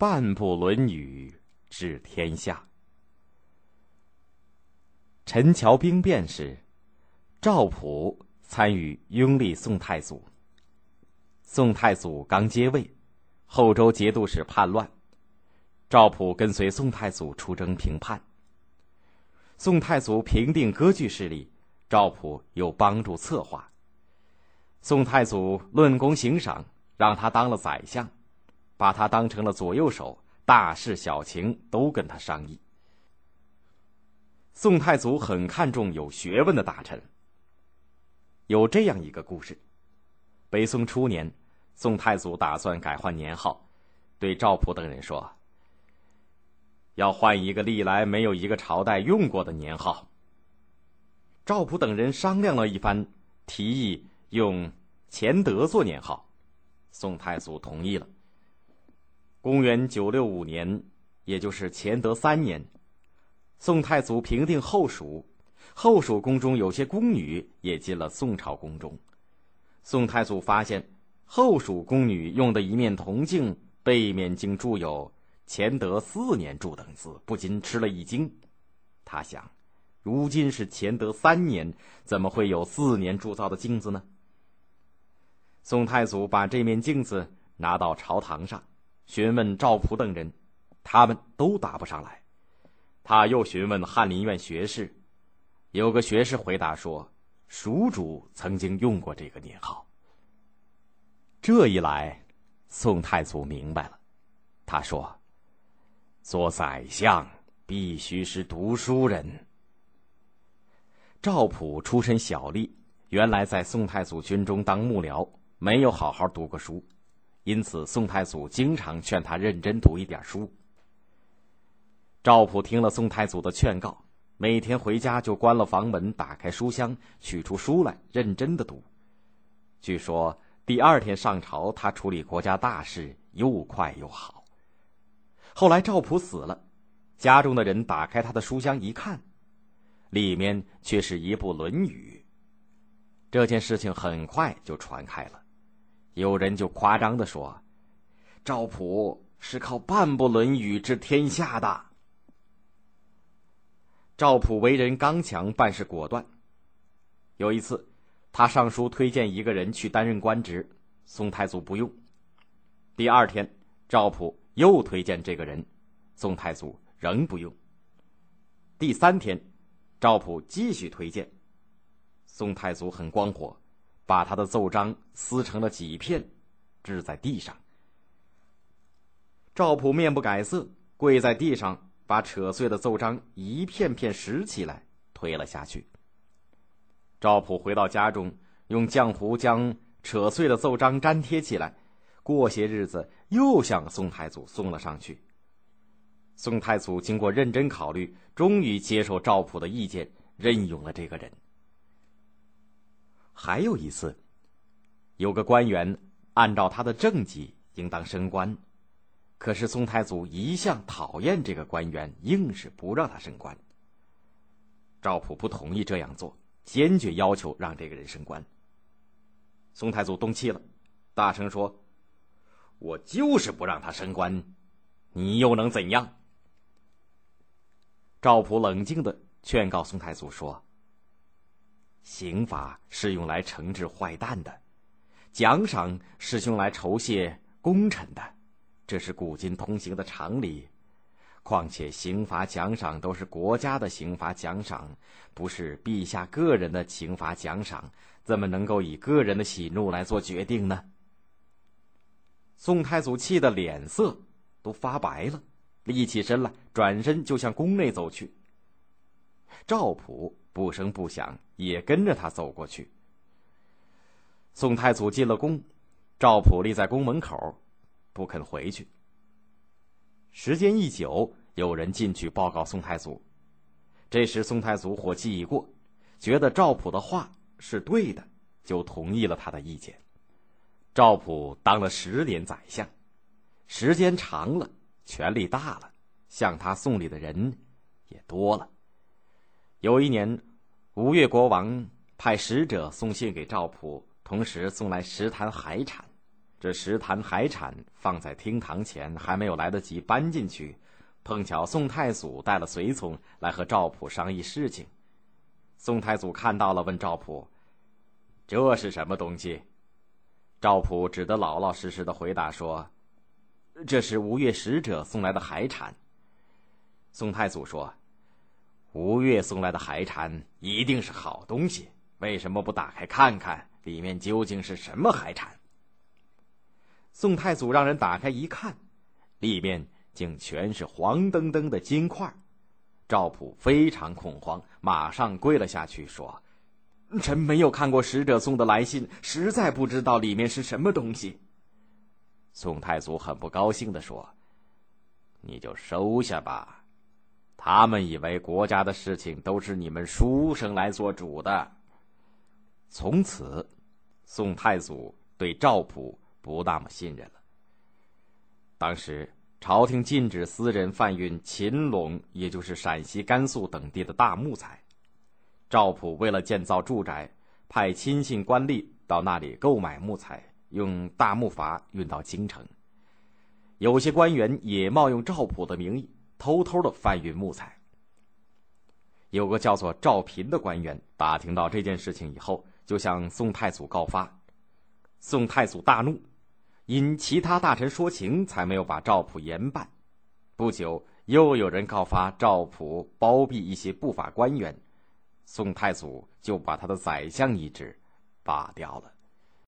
半部《论语》治天下。陈桥兵变时，赵普参与拥立宋太祖。宋太祖刚接位，后周节度使叛乱，赵普跟随宋太祖出征平叛。宋太祖平定割据势力，赵普又帮助策划。宋太祖论功行赏，让他当了宰相。把他当成了左右手，大事小情都跟他商议。宋太祖很看重有学问的大臣。有这样一个故事：北宋初年，宋太祖打算改换年号，对赵普等人说：“要换一个历来没有一个朝代用过的年号。”赵普等人商量了一番，提议用乾德做年号，宋太祖同意了。公元九六五年，也就是乾德三年，宋太祖平定后蜀，后蜀宫中有些宫女也进了宋朝宫中。宋太祖发现后蜀宫女用的一面铜镜背面竟铸有“乾德四年铸”等字，不禁吃了一惊。他想，如今是乾德三年，怎么会有四年铸造的镜子呢？宋太祖把这面镜子拿到朝堂上。询问赵普等人，他们都答不上来。他又询问翰林院学士，有个学士回答说：“蜀主曾经用过这个年号。”这一来，宋太祖明白了。他说：“做宰相必须是读书人。”赵普出身小吏，原来在宋太祖军中当幕僚，没有好好读过书。因此，宋太祖经常劝他认真读一点书。赵普听了宋太祖的劝告，每天回家就关了房门，打开书箱，取出书来，认真的读。据说第二天上朝，他处理国家大事又快又好。后来赵普死了，家中的人打开他的书箱一看，里面却是一部《论语》。这件事情很快就传开了。有人就夸张的说：“赵普是靠半部《论语》治天下的。”赵普为人刚强，办事果断。有一次，他上书推荐一个人去担任官职，宋太祖不用。第二天，赵普又推荐这个人，宋太祖仍不用。第三天，赵普继续推荐，宋太祖很光火。把他的奏章撕成了几片，掷在地上。赵普面不改色，跪在地上，把扯碎的奏章一片片拾起来，推了下去。赵普回到家中，用浆糊将扯碎的奏章粘贴起来。过些日子，又向宋太祖送了上去。宋太祖经过认真考虑，终于接受赵普的意见，任用了这个人。还有一次，有个官员按照他的政绩应当升官，可是宋太祖一向讨厌这个官员，硬是不让他升官。赵普不同意这样做，坚决要求让这个人升官。宋太祖动气了，大声说：“我就是不让他升官，你又能怎样？”赵普冷静的劝告宋太祖说。刑罚是用来惩治坏蛋的，奖赏是用来酬谢功臣的，这是古今通行的常理。况且刑罚奖赏都是国家的刑罚奖赏，不是陛下个人的刑罚奖赏，怎么能够以个人的喜怒来做决定呢？宋太祖气得脸色都发白了，立起身来，转身就向宫内走去。赵普。不声不响，也跟着他走过去。宋太祖进了宫，赵普立在宫门口，不肯回去。时间一久，有人进去报告宋太祖。这时，宋太祖火气已过，觉得赵普的话是对的，就同意了他的意见。赵普当了十年宰相，时间长了，权力大了，向他送礼的人也多了。有一年，吴越国王派使者送信给赵普，同时送来十坛海产。这十坛海产放在厅堂前，还没有来得及搬进去，碰巧宋太祖带了随从来和赵普商议事情。宋太祖看到了，问赵普：“这是什么东西？”赵普只得老老实实的回答说：“这是吴越使者送来的海产。”宋太祖说：“吴越送来的海产一定是好东西，为什么不打开看看，里面究竟是什么海产？”宋太祖让人打开一看，里面竟全是黄澄澄的金块。赵普非常恐慌，马上跪了下去，说：“臣没有看过使者送的来信，实在不知道里面是什么东西。”宋太祖很不高兴的说：“你就收下吧。”他们以为国家的事情都是你们书生来做主的。从此，宋太祖对赵普不那么信任了。当时，朝廷禁止私人贩运秦陇，也就是陕西、甘肃等地的大木材。赵普为了建造住宅，派亲信官吏到那里购买木材，用大木筏运到京城。有些官员也冒用赵普的名义。偷偷的贩运木材。有个叫做赵平的官员打听到这件事情以后，就向宋太祖告发。宋太祖大怒，因其他大臣说情，才没有把赵普严办。不久，又有人告发赵普包庇一些不法官员，宋太祖就把他的宰相一职罢掉了。